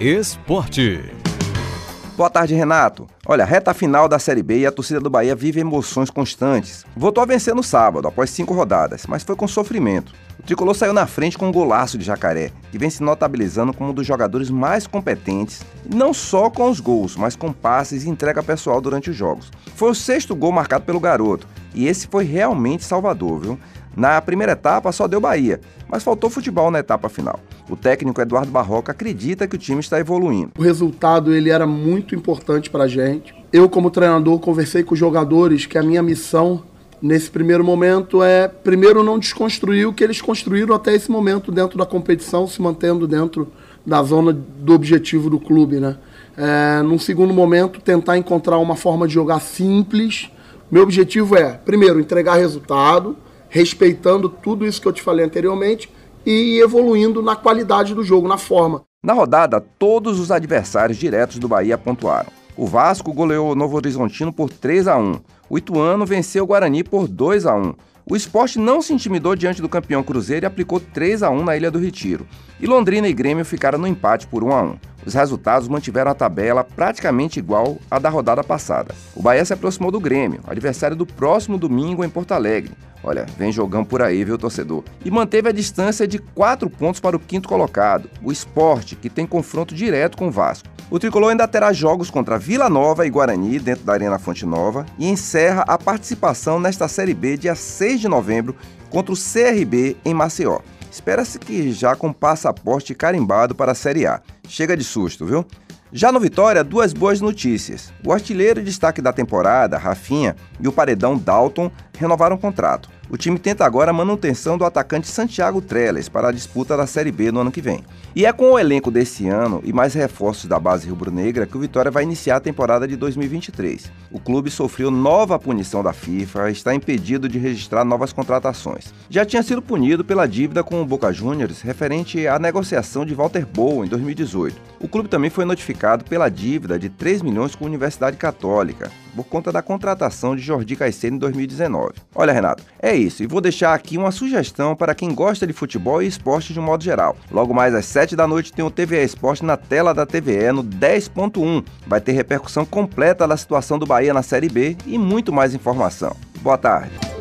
Esporte. Boa tarde, Renato. Olha, reta final da Série B e a torcida do Bahia vive emoções constantes. Voltou a vencer no sábado, após cinco rodadas, mas foi com sofrimento. O tricolor saiu na frente com um golaço de jacaré, que vem se notabilizando como um dos jogadores mais competentes, não só com os gols, mas com passes e entrega pessoal durante os jogos. Foi o sexto gol marcado pelo garoto, e esse foi realmente salvador, viu? Na primeira etapa só deu Bahia, mas faltou futebol na etapa final. O técnico Eduardo Barroca acredita que o time está evoluindo. O resultado ele era muito importante para a gente. Eu, como treinador, conversei com os jogadores que a minha missão nesse primeiro momento é, primeiro, não desconstruir o que eles construíram até esse momento dentro da competição, se mantendo dentro da zona do objetivo do clube, né? É, num segundo momento, tentar encontrar uma forma de jogar simples. Meu objetivo é, primeiro, entregar resultado, respeitando tudo isso que eu te falei anteriormente e evoluindo na qualidade do jogo, na forma. Na rodada, todos os adversários diretos do Bahia pontuaram. O Vasco goleou o Novo Horizontino por 3 a 1. O Ituano venceu o Guarani por 2 a 1. O esporte não se intimidou diante do campeão Cruzeiro e aplicou 3 a 1 na Ilha do Retiro. E Londrina e Grêmio ficaram no empate por 1 a 1. Os resultados mantiveram a tabela praticamente igual à da rodada passada. O Bahia se aproximou do Grêmio, adversário do próximo domingo em Porto Alegre. Olha, vem jogando por aí, viu, torcedor? E manteve a distância de 4 pontos para o quinto colocado, o Esporte, que tem confronto direto com o Vasco. O tricolor ainda terá jogos contra Vila Nova e Guarani, dentro da Arena Fonte Nova, e encerra a participação nesta Série B dia 6 de novembro contra o CRB em Maceió. Espera-se que já com passaporte carimbado para a Série A. Chega de susto, viu? Já no Vitória, duas boas notícias. O artilheiro destaque da temporada, Rafinha, e o paredão Dalton renovaram o contrato. O time tenta agora a manutenção do atacante Santiago Trellis para a disputa da Série B no ano que vem. E é com o elenco desse ano e mais reforços da base rubro-negra que o Vitória vai iniciar a temporada de 2023. O clube sofreu nova punição da FIFA e está impedido de registrar novas contratações. Já tinha sido punido pela dívida com o Boca Juniors referente à negociação de Walter Boa em 2018. O clube também foi notificado pela dívida de 3 milhões com a Universidade Católica, por conta da contratação de Jordi Caicedo em 2019. Olha, Renato, é isso. E vou deixar aqui uma sugestão para quem gosta de futebol e esporte de um modo geral. Logo mais às 7 da noite tem o TVE Esporte na tela da TVE no 10.1. Vai ter repercussão completa da situação do Bahia na Série B e muito mais informação. Boa tarde.